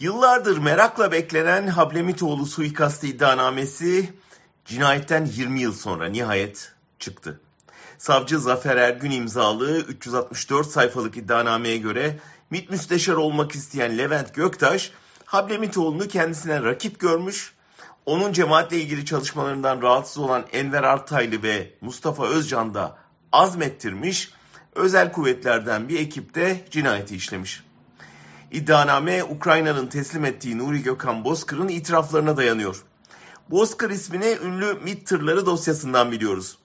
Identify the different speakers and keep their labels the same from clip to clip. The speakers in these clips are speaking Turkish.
Speaker 1: Yıllardır merakla beklenen Hablemitoğlu suikastı iddianamesi cinayetten 20 yıl sonra nihayet çıktı. Savcı Zafer Ergün imzalı 364 sayfalık iddianameye göre MİT müsteşar olmak isteyen Levent Göktaş, Hablemitoğlu'nu kendisine rakip görmüş, onun cemaatle ilgili çalışmalarından rahatsız olan Enver Artaylı ve Mustafa Özcan da azmettirmiş, özel kuvvetlerden bir ekipte cinayeti işlemiş. İddianame Ukrayna'nın teslim ettiği Nuri Gökhan Bozkır'ın itiraflarına dayanıyor. Bozkır ismini ünlü MİT tırları dosyasından biliyoruz.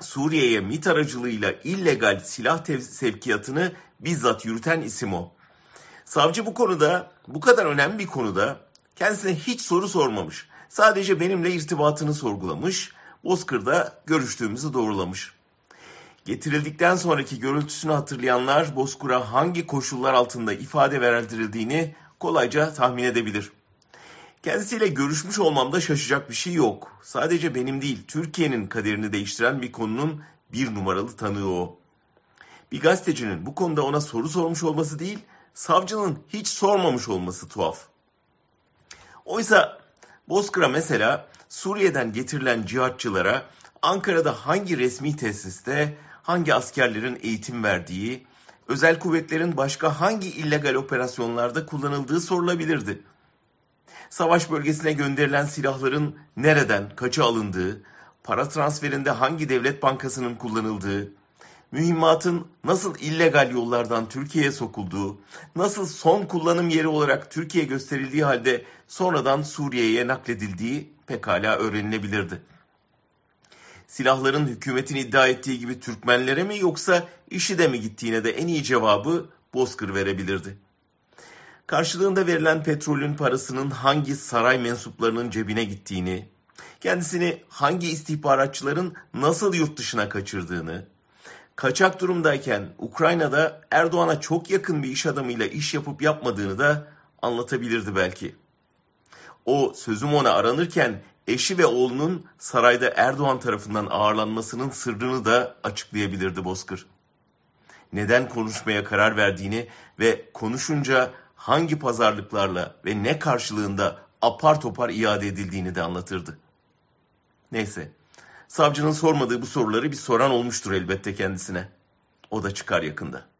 Speaker 1: Suriye'ye MİT aracılığıyla illegal silah sevkiyatını bizzat yürüten isim o. Savcı bu konuda, bu kadar önemli bir konuda kendisine hiç soru sormamış. Sadece benimle irtibatını sorgulamış, Bozkır'da görüştüğümüzü doğrulamış. Getirildikten sonraki görüntüsünü hatırlayanlar Bozkur'a hangi koşullar altında ifade verildiğini kolayca tahmin edebilir. Kendisiyle görüşmüş olmamda şaşacak bir şey yok. Sadece benim değil, Türkiye'nin kaderini değiştiren bir konunun bir numaralı tanığı o. Bir gazetecinin bu konuda ona soru sormuş olması değil, savcının hiç sormamış olması tuhaf. Oysa Bozkır'a mesela Suriye'den getirilen cihatçılara Ankara'da hangi resmi tesiste hangi askerlerin eğitim verdiği, özel kuvvetlerin başka hangi illegal operasyonlarda kullanıldığı sorulabilirdi. Savaş bölgesine gönderilen silahların nereden, kaça alındığı, para transferinde hangi devlet bankasının kullanıldığı, mühimmatın nasıl illegal yollardan Türkiye'ye sokulduğu, nasıl son kullanım yeri olarak Türkiye gösterildiği halde sonradan Suriye'ye nakledildiği pekala öğrenilebilirdi silahların hükümetin iddia ettiği gibi Türkmenlere mi yoksa IŞİD'e mi gittiğine de en iyi cevabı Bozkır verebilirdi. Karşılığında verilen petrolün parasının hangi saray mensuplarının cebine gittiğini, kendisini hangi istihbaratçıların nasıl yurt dışına kaçırdığını, kaçak durumdayken Ukrayna'da Erdoğan'a çok yakın bir iş adamıyla iş yapıp yapmadığını da anlatabilirdi belki. O sözüm ona aranırken eşi ve oğlunun sarayda Erdoğan tarafından ağırlanmasının sırrını da açıklayabilirdi Bozkır. Neden konuşmaya karar verdiğini ve konuşunca hangi pazarlıklarla ve ne karşılığında apar topar iade edildiğini de anlatırdı. Neyse, savcının sormadığı bu soruları bir soran olmuştur elbette kendisine. O da çıkar yakında.